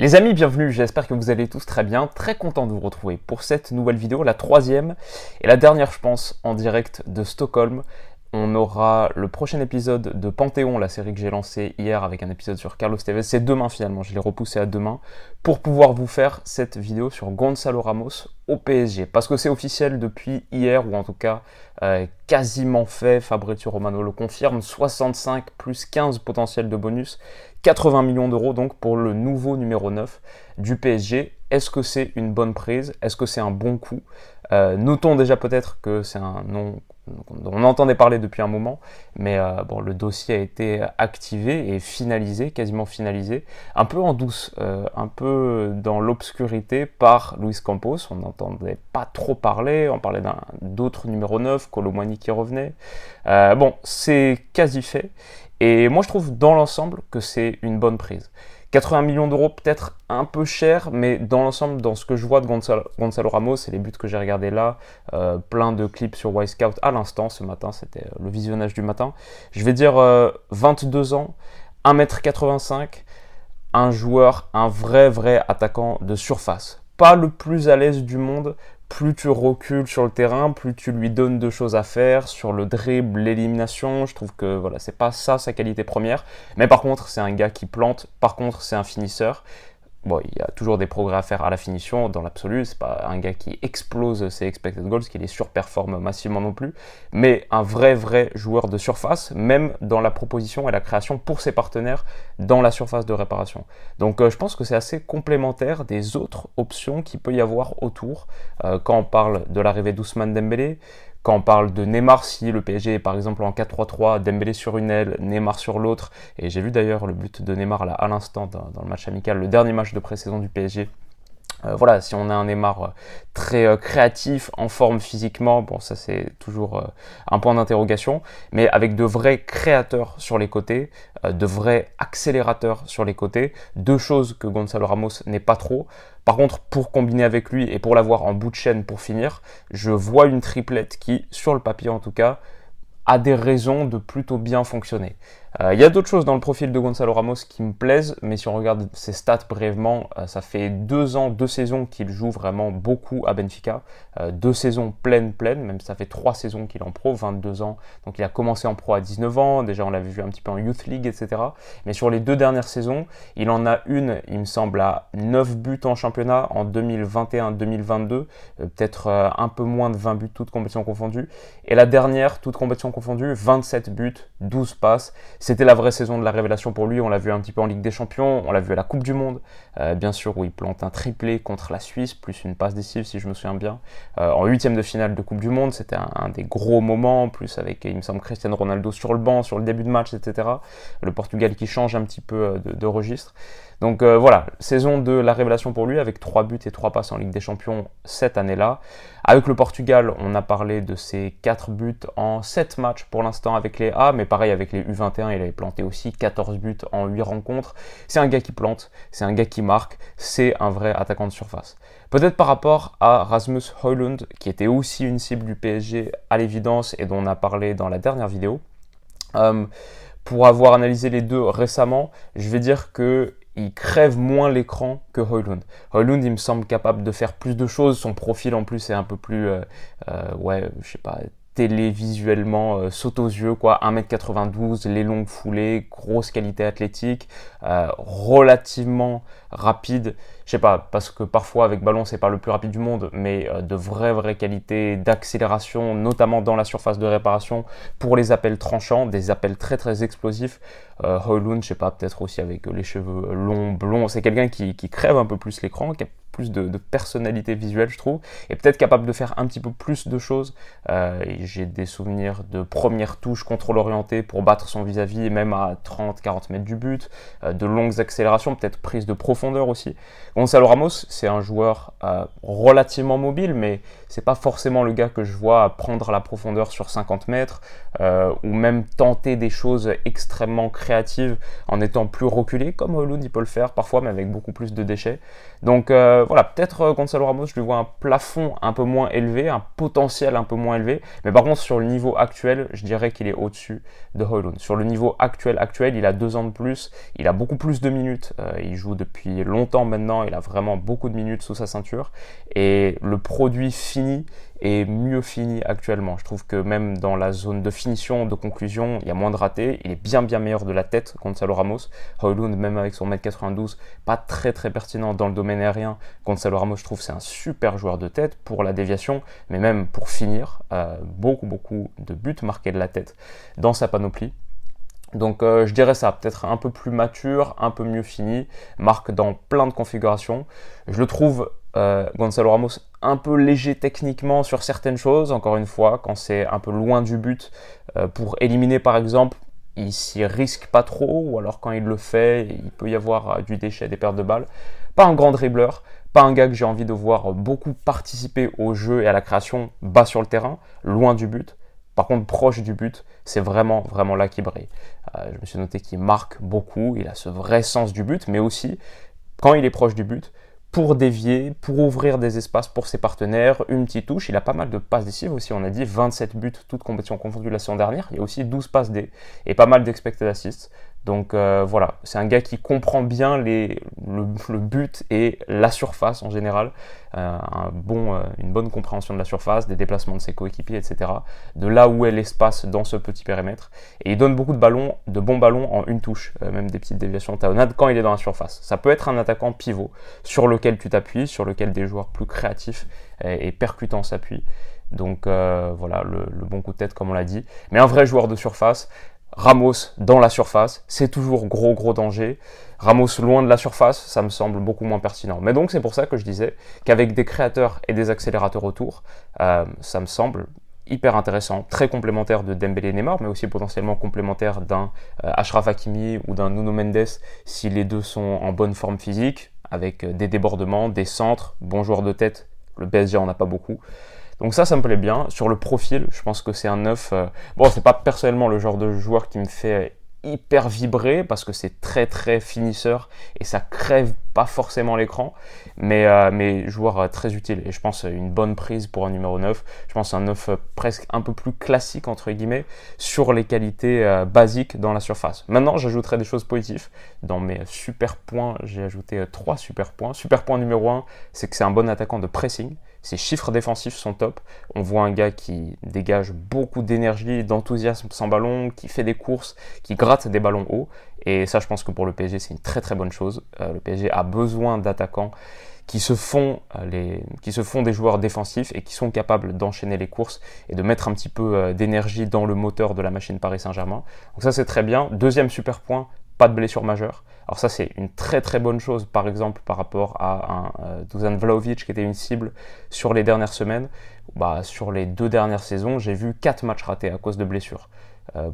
Les amis, bienvenue, j'espère que vous allez tous très bien, très content de vous retrouver pour cette nouvelle vidéo, la troisième et la dernière je pense en direct de Stockholm. On aura le prochain épisode de Panthéon, la série que j'ai lancée hier avec un épisode sur Carlos Tevez. C'est demain finalement, je l'ai repoussé à demain pour pouvoir vous faire cette vidéo sur Gonzalo Ramos au PSG. Parce que c'est officiel depuis hier, ou en tout cas euh, quasiment fait, Fabrizio Romano le confirme, 65 plus 15 potentiels de bonus, 80 millions d'euros donc pour le nouveau numéro 9 du PSG. Est-ce que c'est une bonne prise? Est-ce que c'est un bon coup? Euh, Notons déjà peut-être que c'est un nom on entendait parler depuis un moment, mais euh, bon, le dossier a été activé et finalisé, quasiment finalisé, un peu en douce, euh, un peu dans l'obscurité par Luis Campos. On n'entendait pas trop parler, on parlait d'autres numéro 9, Colomani qui revenait. Euh, bon, c'est quasi fait, et moi je trouve dans l'ensemble que c'est une bonne prise. 80 millions d'euros, peut-être un peu cher, mais dans l'ensemble, dans ce que je vois de Gonzalo, Ramos et les buts que j'ai regardés là, euh, plein de clips sur Y-Scout à l'instant ce matin, c'était euh, le visionnage du matin. Je vais dire 22 euh, ans, 1m85, un joueur, un vrai, vrai attaquant de surface. Pas le plus à l'aise du monde, plus tu recules sur le terrain, plus tu lui donnes de choses à faire sur le dribble, l'élimination. Je trouve que voilà, c'est pas ça sa qualité première. Mais par contre, c'est un gars qui plante. Par contre, c'est un finisseur. Bon, il y a toujours des progrès à faire à la finition, dans l'absolu, c'est pas un gars qui explose ses expected goals, qui les surperforme massivement non plus, mais un vrai, vrai joueur de surface, même dans la proposition et la création pour ses partenaires dans la surface de réparation. Donc euh, je pense que c'est assez complémentaire des autres options qu'il peut y avoir autour, euh, quand on parle de l'arrivée d'Ousmane Dembélé, quand on parle de Neymar, si le PSG est par exemple en 4-3-3, Dembélé sur une aile, Neymar sur l'autre, et j'ai vu d'ailleurs le but de Neymar là à l'instant dans, dans, le match amical, le dernier match de pré-saison du PSG, euh, voilà, si on a un Neymar euh, très euh, créatif, en forme physiquement, bon ça c'est toujours un point d'interrogation, mais avec de vrais créateurs sur les côtés, de vrais accélérateurs sur les côtés, deux choses que Gonzalo Ramos n'est pas trop. Par contre, pour combiner avec lui et pour l'avoir en bout de chaîne pour finir, je vois une triplette qui, sur le papier en tout cas, a des raisons de plutôt bien fonctionner. Euh, il y a d'autres choses dans le profil de Gonzalo Ramos qui me plaisent, mais si on regarde ses stats brièvement, euh, ça fait deux ans, deux saisons qu'il joue vraiment beaucoup à Benfica. Euh, deux saisons pleines, pleines, même ça fait trois saisons qu'il est en pro, 22 ans. Donc il a commencé en pro à 19 ans, déjà on l'avait vu un petit peu en Youth League, etc. Mais sur les deux dernières saisons, il en a une, il me semble, à 9 buts en championnat en 2021-2022, peut-être un peu moins de 20 buts, toutes compétitions confondues. Et la dernière, toutes compétitions confondues, 27 buts, 12 passes. C'était la vraie saison de la révélation pour lui. On l'a vu un petit peu en Ligue des Champions, on l'a vu à la Coupe du Monde, euh, bien sûr, où il plante un triplé contre la Suisse, plus une passe décisive, si je me souviens bien. Euh, en huitième de finale de Coupe du Monde, c'était un, des gros moments, plus avec, il me semble, Cristiano Ronaldo sur le banc, sur le début de match, etc. Le Portugal qui change un petit peu euh, de registre. Donc euh, voilà, saison de la révélation pour lui avec 3 buts et 3 passes en Ligue des Champions cette année-là. Avec le Portugal, on a parlé de ses 4 buts en 7 matchs pour l'instant avec les A, mais pareil avec les U21, il avait planté aussi 14 buts en 8 rencontres. C'est un gars qui plante, c'est un gars qui marque, c'est un vrai attaquant de surface. Peut-être par rapport à Rasmus Højlund, qui était aussi une cible du PSG à l'évidence et dont on a parlé dans la dernière vidéo. Euh, pour avoir analysé les deux récemment, je vais dire que il crève moins l'écran que Hoylund. Hoylund, il me semble capable de faire plus de choses. Son profil en plus est un peu plus, euh, euh, ouais, je sais pas, télévisuellement euh, saute aux yeux quoi. 1m92 les longues foulées grosse qualité athlétique euh, relativement rapide. Je sais pas parce que parfois avec ballon c'est pas le plus rapide du monde mais euh, de vraies vraies qualités d'accélération notamment dans la surface de réparation pour les appels tranchants des appels très très explosifs. Euh, je sais pas peut-être aussi avec les cheveux longs blonds c'est quelqu'un qui, crève un peu plus l'écran plus de, personnalité visuelle, je trouve, et peut-être capable de faire un petit peu plus de choses. Euh, j'ai des souvenirs de première touche contrôle orienté pour battre son vis-à-vis, même à 30-40 mètres du but, euh, de longues accélérations, peut-être prise de profondeur aussi. Gonzalo Ramos, c'est un joueur euh, relativement mobile, mais c'est pas forcément le gars que je vois prendre la profondeur sur 50 mètres ou même tenter des choses extrêmement créatives en étant plus reculé, comme Holund il peut le faire parfois, mais avec beaucoup plus de déchets. Donc voilà, peut-être euh, Gonzalo Ramos, je lui vois un plafond un peu moins élevé, un potentiel un peu moins élevé, mais par contre sur le niveau actuel, je dirais qu'il est au-dessus de Holund. Sur le niveau actuel, actuel, il a deux ans de plus, il a beaucoup plus de minutes, euh, il joue depuis longtemps maintenant, il a vraiment beaucoup de minutes sous sa ceinture, et le produit fini est mieux fini actuellement. Je trouve que même dans la zone de finition, de conclusion, il y a moins de ratés. Il est bien bien meilleur de la tête, Gonzalo Ramos. Hoylund, même avec son mètre 92, pas très très pertinent dans le domaine aérien. Gonzalo Ramos, je trouve, c'est un super joueur de tête pour la déviation, mais même pour finir, euh, beaucoup beaucoup de buts marqués de la tête dans sa panoplie. Donc euh, je dirais ça, peut-être un peu plus mature, un peu mieux fini, marque dans plein de configurations. Je le trouve euh, Gonzalo Ramos un peu léger techniquement sur certaines choses, encore une fois, quand c'est un peu loin du but, euh, pour éliminer par exemple, il s'y risque pas trop, ou alors quand il le fait, il peut y avoir euh, du déchet, des pertes de balles. Pas un grand dribbleur, pas un gars que j'ai envie de voir beaucoup participer au jeu et à la création bas sur le terrain, loin du but. Par contre, proche du but, c'est vraiment, vraiment là qu'il brille. je me suis noté qu'il marque beaucoup, il a ce vrai sens du but, mais aussi, quand il est proche du but, pour dévier, pour ouvrir des espaces pour ses partenaires, une petite touche. Il a pas mal de passes décisives aussi, on a dit 27 buts, toutes compétitions confondues la saison dernière. Il y a aussi 12 passes D et pas mal d'expected assists. Donc euh, voilà, c'est un gars qui comprend bien les, le, but et la surface en général, euh, un bon, euh, une bonne compréhension de la surface, des déplacements de ses coéquipiers, etc. De là où est l'espace dans ce petit périmètre. Et il donne beaucoup de ballons, de bons ballons en une touche, même des petites déviations talonnades quand il est dans la surface. Ça peut être un attaquant pivot sur lequel tu t'appuies, sur lequel des joueurs plus créatifs et, percutants s'appuient. Donc voilà, le, le, bon coup de tête comme on l'a dit. Mais un vrai joueur de surface, Ramos dans la surface, c'est toujours gros gros danger. Ramos loin de la surface, ça me semble beaucoup moins pertinent. Mais donc c'est pour ça que je disais qu'avec des créateurs et des accélérateurs autour, euh, ça me semble hyper intéressant, très complémentaire de Dembélé et Neymar, mais aussi potentiellement complémentaire d'un euh, Ashraf Hakimi ou d'un Nuno Mendes si les deux sont en bonne forme physique, avec euh, des débordements, des centres, bon joueur de tête. Le PSG en a pas beaucoup. Donc ça, ça me plaît bien. Sur le profil, je pense que c'est un 9. Euh, bon, c'est pas personnellement le genre de joueur qui me fait hyper vibrer parce que c'est très très finisseur et ça crève pas forcément l'écran mais, euh, mais joueur euh, très utile et je pense une bonne prise pour un numéro 9 je pense un 9 presque un peu plus classique entre guillemets sur les qualités basiques dans la surface maintenant j'ajouterai des choses positives dans mes super points j'ai ajouté trois super points super point numéro 1 c'est que c'est un bon attaquant de pressing ses chiffres défensifs sont top. On voit un gars qui dégage beaucoup d'énergie, d'enthousiasme sans ballon, qui fait des courses, qui gratte des ballons hauts. Et ça, je pense que pour le PSG, c'est une très très bonne chose. Euh, le PSG a besoin d'attaquants qui se font euh, qui se font des joueurs défensifs et qui sont capables d'enchaîner les courses et de mettre un petit peu euh, d'énergie dans le moteur de la machine Paris Saint-Germain. Donc ça c'est très bien. Deuxième super point, pas de blessure majeure. Alors ça c'est une très très bonne chose par exemple par rapport à un euh, Vlaovic qui était une cible sur les dernières semaines. Bah, sur les deux dernières saisons j'ai vu quatre matchs ratés à cause de blessures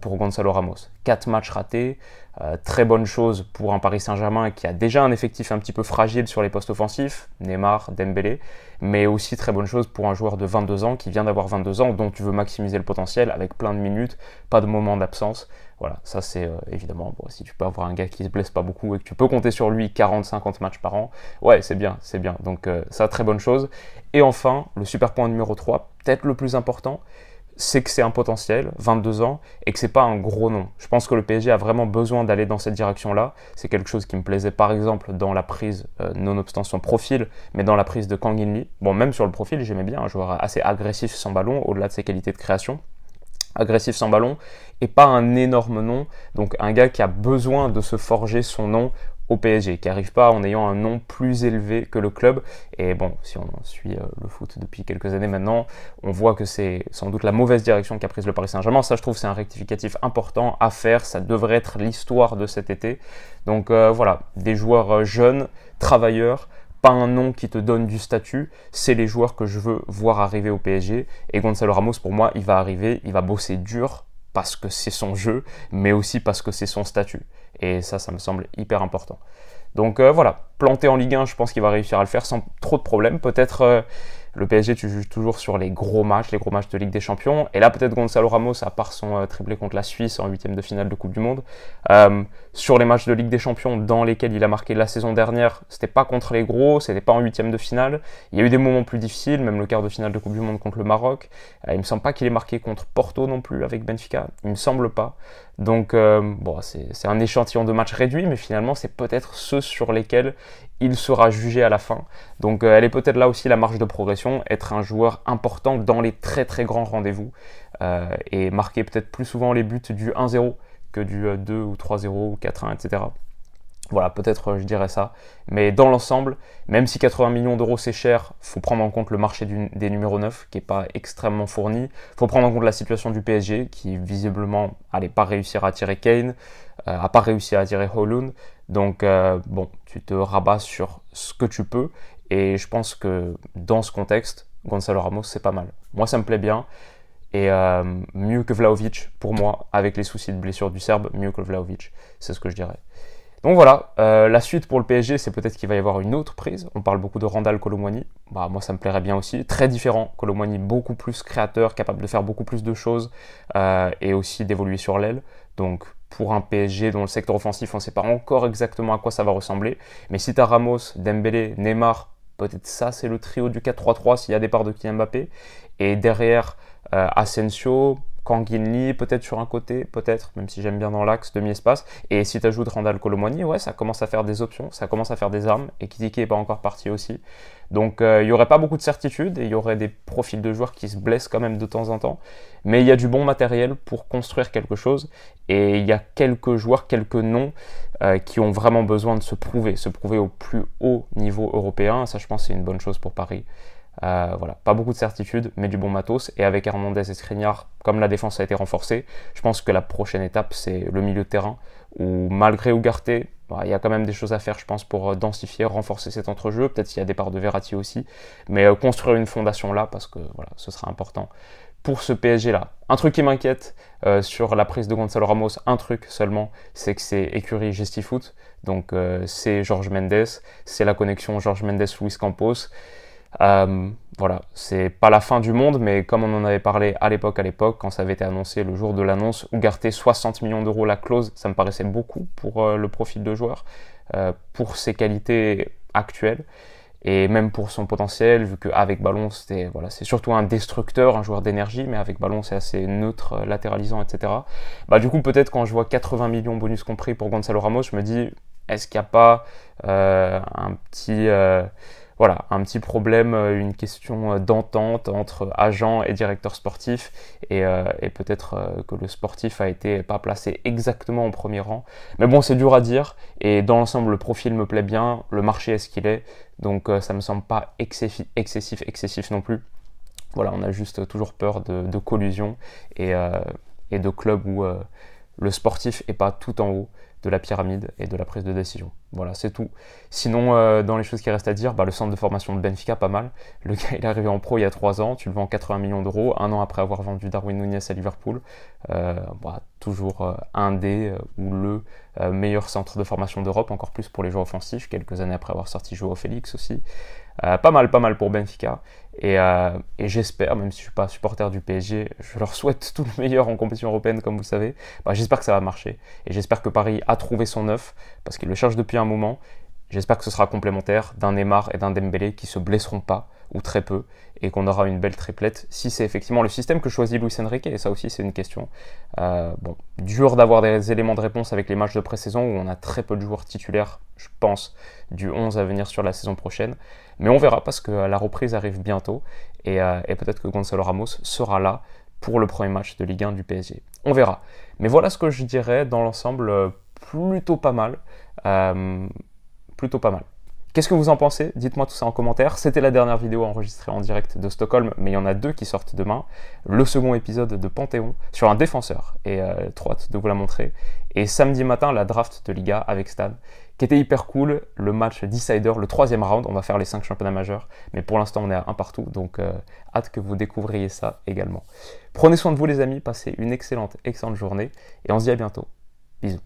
pour Gonzalo Ramos. Quatre matchs ratés, euh, très bonne chose pour un Paris Saint-Germain qui a déjà un effectif un petit peu fragile sur les postes offensifs, Neymar, Dembélé, mais aussi très bonne chose pour un joueur de 22 ans qui vient d'avoir 22 ans dont tu veux maximiser le potentiel avec plein de minutes, pas de moments d'absence. Voilà, ça c'est euh, évidemment, si tu peux avoir un gars qui se blesse pas beaucoup et que tu peux compter sur lui 40-50 matchs par an, ouais, c'est bien, c'est bien. Donc euh, ça, très bonne chose. Et enfin, le super point numéro 3, peut-être le plus important, c'est que c'est un potentiel, 22 ans, et que c'est pas un gros nom. Je pense que le PSG a vraiment besoin d'aller dans cette direction-là. C'est quelque chose qui me plaisait par exemple dans la prise, euh, nonobstant son profil, mais dans la prise de Kang In Bon, même sur le profil, j'aimais bien un joueur assez agressif sans ballon, au-delà de ses qualités de création agressif sans ballon et pas un énorme nom. Donc un gars qui a besoin de se forger son nom au PSG, qui n'arrive pas en ayant un nom plus élevé que le club. Et bon, si on suit euh, le foot depuis quelques années maintenant, on voit que c'est sans doute la mauvaise direction qu'a prise le Paris Saint-Germain. Ça, je trouve, c'est un rectificatif important à faire. Ça devrait être l'histoire de cet été. Donc euh, voilà, des joueurs euh, jeunes, travailleurs, pas un nom qui te donne du statut, c'est les joueurs que je veux voir arriver au PSG. Et Gonzalo Ramos, pour moi, il va arriver, il va bosser dur parce que c'est son jeu, mais aussi parce que c'est son statut. Et ça, ça me semble hyper important. Donc euh, voilà, planté en Ligue 1, je pense qu'il va réussir à le faire sans trop de problèmes. Peut-être euh, le PSG, tu juges toujours sur les gros matchs, les gros matchs de Ligue des Champions. Et là, peut-être Gonzalo Ramos, à part son euh, triplé contre la Suisse en huitième de finale de Coupe du Monde, euh, sur les matchs de Ligue des Champions dans lesquels il a marqué la saison dernière, c'était pas contre les gros, c'était pas en huitième de finale. Il y a eu des moments plus difficiles, même le quart de finale de Coupe du Monde contre le Maroc. Euh, il me semble pas qu'il ait marqué contre Porto non plus avec Benfica. Il me semble pas. Donc, bon, c'est un échantillon de matchs réduit, mais finalement, c'est peut-être ceux sur lesquels il sera jugé à la fin. Donc euh, elle est peut-être là aussi la marge de progression, être un joueur important dans les très très grands rendez-vous euh, et marquer peut-être plus souvent les buts du 1-0 que du 2 euh, ou 3-0 ou 4-1, etc. Voilà, peut-être je dirais ça. Mais dans l'ensemble, même si 80 millions d'euros c'est cher, faut prendre en compte le marché des numéros 9 qui n'est pas extrêmement fourni. faut prendre en compte la situation du PSG qui visiblement n'allait pas réussir à attirer Kane, n'a pas réussi à attirer Holund. Donc euh, bon, tu te rabats sur ce que tu peux et je pense que dans ce contexte, Gonzalo Ramos c'est pas mal. Moi ça me plaît bien et euh, mieux que Vlaovic pour moi avec les soucis de blessure du Serbe, mieux que Vlaovic, c'est ce que je dirais. Donc voilà, euh, la suite pour le PSG, c'est peut-être qu'il va y avoir une autre prise. On parle beaucoup de Randall Colomwani. Bah, moi, ça me plairait bien aussi. Très différent. Colomwani, beaucoup plus créateur, capable de faire beaucoup plus de choses et aussi d'évoluer sur l'aile. Donc pour un PSG dont le secteur offensif, on ne sait pas encore exactement à quoi ça va ressembler. Mais si tu as Ramos, Dembélé, Neymar, peut-être ça c'est le trio du 4-3-3 s'il y a des parts de Kylian Mbappé. Et derrière, euh, Asensio, Lee, peut-être sur un côté, peut-être, même si j'aime bien dans l'axe, demi-espace. Et si tu ajoutes Randall Colomoni, ouais, ça commence à faire des options, ça commence à faire des armes. Et Kitiki n'est pas encore parti aussi. Donc euh, il n'y aurait pas beaucoup de certitudes et il y aurait des profils de joueurs qui se blessent quand même de temps en temps. Mais il y a du bon matériel pour construire quelque chose. Et il y a quelques joueurs, quelques noms euh, qui ont vraiment besoin de se prouver, se prouver au plus haut niveau européen. Ça, je pense, c'est une bonne chose pour Paris. Euh, voilà, pas beaucoup de certitudes, mais du bon matos. Et avec Hernandez et Skriniar, comme la défense a été renforcée, je pense que la prochaine étape, c'est le milieu de terrain, où malgré Ougarté, bah, il y a quand même des choses à faire, je pense, pour euh, densifier, renforcer cet entrejeu. Peut-être s'il y a des parts de Verratti aussi, mais euh, construire une fondation là, parce que voilà, ce sera important pour ce PSG là. Un truc qui m'inquiète sur la prise de Gonzalo Ramos, un truc seulement, c'est que c'est écurie Gestifoot. Donc c'est Georges Mendes, c'est la connexion Georges Mendes-Luis Campos. Euh, voilà, c'est pas la fin du monde, mais comme on en avait parlé à l'époque, à l'époque, quand ça avait été annoncé le jour de l'annonce, Ougarté 60 millions d'euros la clause, ça me paraissait beaucoup pour euh, le profil de joueur, euh, pour ses qualités actuelles et même pour son potentiel, vu qu'avec ballon, c'était voilà, c'est surtout un destructeur, un joueur d'énergie, mais avec ballon, c'est assez neutre, latéralisant, etc. Bah, du coup, peut-être quand je vois 80 millions bonus compris pour Gonzalo Ramos, je me dis, est-ce qu'il n'y a pas un petit voilà, un petit problème, euh, une question euh, d'entente entre agent et directeur sportif, et, euh, peut-être que le sportif a été pas placé exactement au premier rang. Mais bon, c'est dur à dire, et dans l'ensemble, le profil me plaît bien, le marché est ce qu'il est, donc ça me semble pas excessif, excessif, non plus. Voilà, on a juste toujours peur de, collusion et, et, de clubs où le sportif est pas tout en haut de la pyramide et de la prise de décision. Voilà, c'est tout. Sinon, euh, dans les choses qui restent à dire, bah, le centre de formation de Benfica, pas mal. Le gars, il est arrivé en pro il y a 3 ans, tu le vends 80 millions d'euros, un an après avoir vendu Darwin Nunez à Liverpool. Euh, bah, toujours euh, un des ou le meilleur centre de formation d'Europe, encore plus pour les joueurs offensifs, quelques années après avoir sorti Joao Félix aussi. Pas mal, pas mal pour Benfica. Et, j'espère, même si je ne suis pas supporter du PSG, je leur souhaite tout le meilleur en compétition européenne, comme vous le savez. Bah, j'espère que ça va marcher. Et j'espère que Paris a trouvé son œuf, parce qu'il le cherche depuis un moment. J'espère que ce sera complémentaire d'un Neymar et d'un Dembélé qui se blesseront pas, ou très peu, et qu'on aura une belle triplette, si c'est effectivement le système que choisit Luis Enrique, et ça aussi c'est une question. Euh, bon, dur d'avoir des éléments de réponse avec les matchs de pré-saison où on a très peu de joueurs titulaires, je pense, du 11 à venir sur la saison prochaine. Mais on verra parce que la reprise arrive bientôt, et, euh, peut-être que Gonzalo Ramos sera là pour le premier match de Ligue 1 du PSG. On verra. Mais voilà ce que je dirais dans l'ensemble, euh, plutôt pas mal. plutôt pas mal. Qu'est-ce que vous en pensez? Dites-moi tout ça en commentaire. C'était la dernière vidéo enregistrée en direct de Stockholm, mais il y en a deux qui sortent demain. Le second épisode de Panthéon sur un défenseur, et euh, trop hâte de vous la montrer. Et samedi matin, la draft de Liga avec Stan, qui était hyper cool. Le match Decider, le troisième round. On va faire les cinq championnats majeurs, mais pour l'instant, on est à un partout, donc euh, hâte que vous découvriez ça également. Prenez soin de vous, les amis. Passez une excellente, excellente journée, et on se dit à bientôt. Bisous.